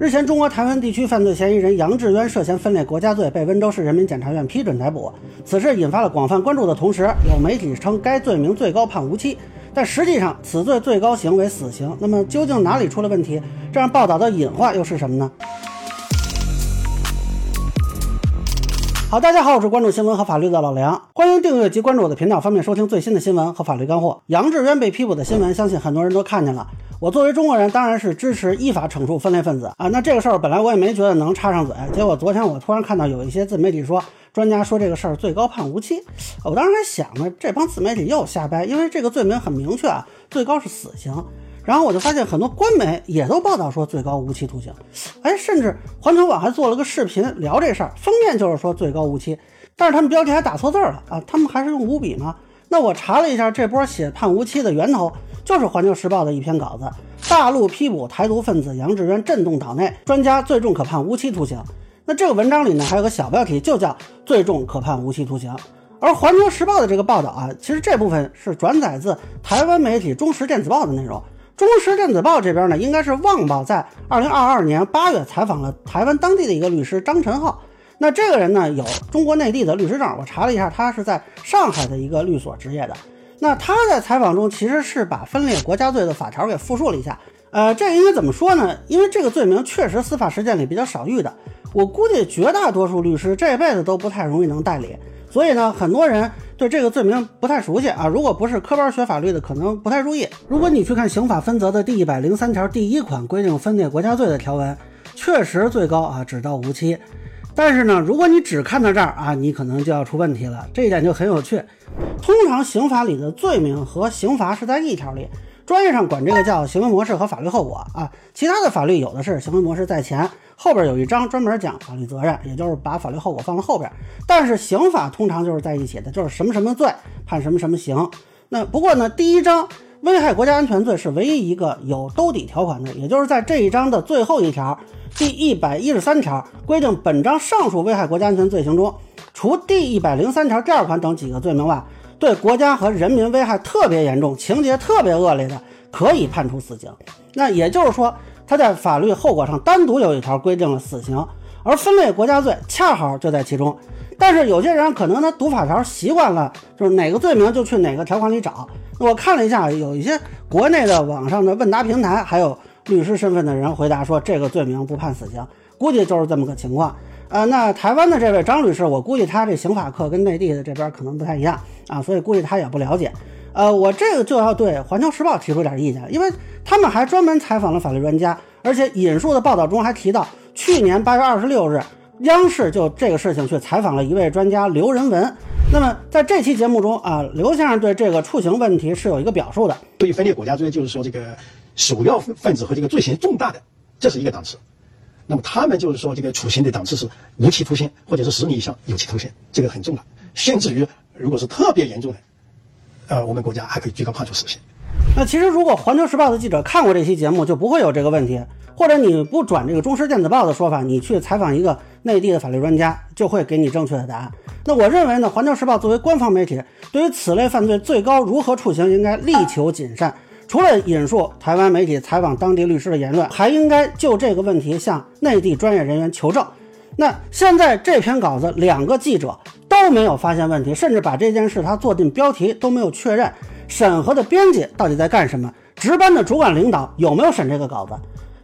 日前，中国台湾地区犯罪嫌疑人杨志渊涉嫌分裂国家罪，被温州市人民检察院批准逮捕。此事引发了广泛关注的同时，有媒体称该罪名最高判无期，但实际上此罪最高刑为死刑。那么究竟哪里出了问题？这样报道的隐患又是什么呢？好，大家好，我是关注新闻和法律的老梁，欢迎订阅及关注我的频道，方便收听最新的新闻和法律干货。杨志渊被批捕的新闻，相信很多人都看见了。我作为中国人，当然是支持依法惩处分裂分子啊。那这个事儿本来我也没觉得能插上嘴，结果昨天我突然看到有一些自媒体说，专家说这个事儿最高判无期。我当时还想呢，这帮自媒体又瞎掰，因为这个罪名很明确啊，最高是死刑。然后我就发现很多官媒也都报道说最高无期徒刑，哎，甚至环球网还做了个视频聊这事儿，封面就是说最高无期，但是他们标题还打错字了啊，他们还是用五笔吗？那我查了一下，这波写判无期的源头就是环球时报的一篇稿子，大陆批捕台独分子杨志渊震动岛内，专家最重可判无期徒刑。那这个文章里呢还有个小标题，就叫最重可判无期徒刑。而环球时报的这个报道啊，其实这部分是转载自台湾媒体中时电子报的内容。中时电子报这边呢，应该是旺报在二零二二年八月采访了台湾当地的一个律师张晨浩。那这个人呢，有中国内地的律师证，我查了一下，他是在上海的一个律所执业的。那他在采访中其实是把分裂国家罪的法条给复述了一下。呃，这应该怎么说呢？因为这个罪名确实司法实践里比较少遇的，我估计绝大多数律师这辈子都不太容易能代理。所以呢，很多人对这个罪名不太熟悉啊。如果不是科班学法律的，可能不太注意。如果你去看刑法分则的第一百零三条第一款规定分裂国家罪的条文，确实最高啊只到无期。但是呢，如果你只看到这儿啊，你可能就要出问题了。这一点就很有趣。通常刑法里的罪名和刑罚是在一条里。专业上管这个叫行为模式和法律后果啊，其他的法律有的是行为模式在前，后边有一章专门讲法律责任，也就是把法律后果放在后边。但是刑法通常就是在一起的，就是什么什么罪判什么什么刑。那不过呢，第一章危害国家安全罪是唯一一个有兜底条款的，也就是在这一章的最后一条，第一百一十三条规定，本章上述危害国家安全罪行中，除第一百零三条第二款等几个罪名外。对国家和人民危害特别严重、情节特别恶劣的，可以判处死刑。那也就是说，他在法律后果上单独有一条规定了死刑，而分类国家罪恰好就在其中。但是有些人可能他读法条习惯了，就是哪个罪名就去哪个条款里找。我看了一下，有一些国内的网上的问答平台，还有律师身份的人回答说，这个罪名不判死刑，估计就是这么个情况。呃，那台湾的这位张律师，我估计他这刑法课跟内地的这边可能不太一样啊，所以估计他也不了解。呃，我这个就要对《环球时报》提出点意见，因为他们还专门采访了法律专家，而且引述的报道中还提到，去年八月二十六日，央视就这个事情去采访了一位专家刘仁文。那么在这期节目中啊，刘先生对这个处刑问题是有一个表述的。对于分裂国家罪，就是说这个首要分子和这个罪行重大的，这是一个档次。那么他们就是说，这个处刑的档次是无期徒刑，或者是十年以上有期徒刑，这个很重要。甚至于，如果是特别严重的，呃，我们国家还可以最高判处死刑。那其实，如果环球时报的记者看过这期节目，就不会有这个问题。或者你不转这个中时电子报的说法，你去采访一个内地的法律专家，就会给你正确的答案。那我认为呢，环球时报作为官方媒体，对于此类犯罪最高如何处刑，应该力求谨慎。除了引述台湾媒体采访当地律师的言论，还应该就这个问题向内地专业人员求证。那现在这篇稿子，两个记者都没有发现问题，甚至把这件事他做进标题都没有确认。审核的编辑到底在干什么？值班的主管领导有没有审这个稿子？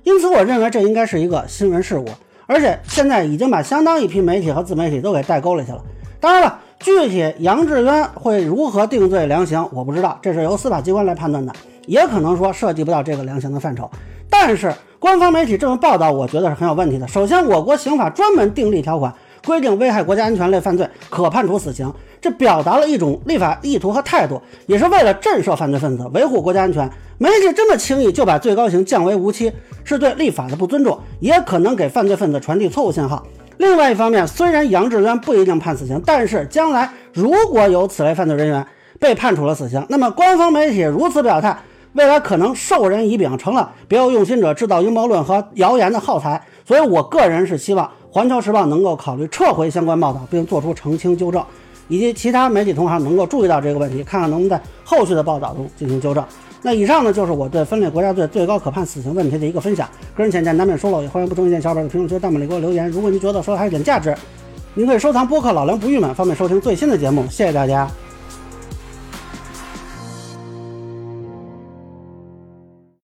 因此，我认为这应该是一个新闻事故，而且现在已经把相当一批媒体和自媒体都给带沟里去了。当然了，具体杨志渊会如何定罪量刑，我不知道，这是由司法机关来判断的。也可能说涉及不到这个量刑的范畴，但是官方媒体这么报道，我觉得是很有问题的。首先，我国刑法专门订立条款，规定危害国家安全类犯罪可判处死刑，这表达了一种立法意图和态度，也是为了震慑犯罪分子，维护国家安全。媒体这么轻易就把最高刑降为无期，是对立法的不尊重，也可能给犯罪分子传递错误信号。另外一方面，虽然杨志渊不一定判死刑，但是将来如果有此类犯罪人员被判处了死刑，那么官方媒体如此表态。未来可能授人以柄，成了别有用心者制造阴谋论和谣言的耗材，所以我个人是希望《环球时报》能够考虑撤回相关报道，并做出澄清纠正，以及其他媒体同行能够注意到这个问题，看看能不能在后续的报道中进行纠正。那以上呢就是我对分裂国家罪最高可判死刑问题的一个分享，个人浅见难免疏漏，也欢迎不同意见小伙伴在评论区、弹幕里给我留言。如果您觉得说还有点价值，您可以收藏播客《老梁不郁闷》，方便收听最新的节目。谢谢大家。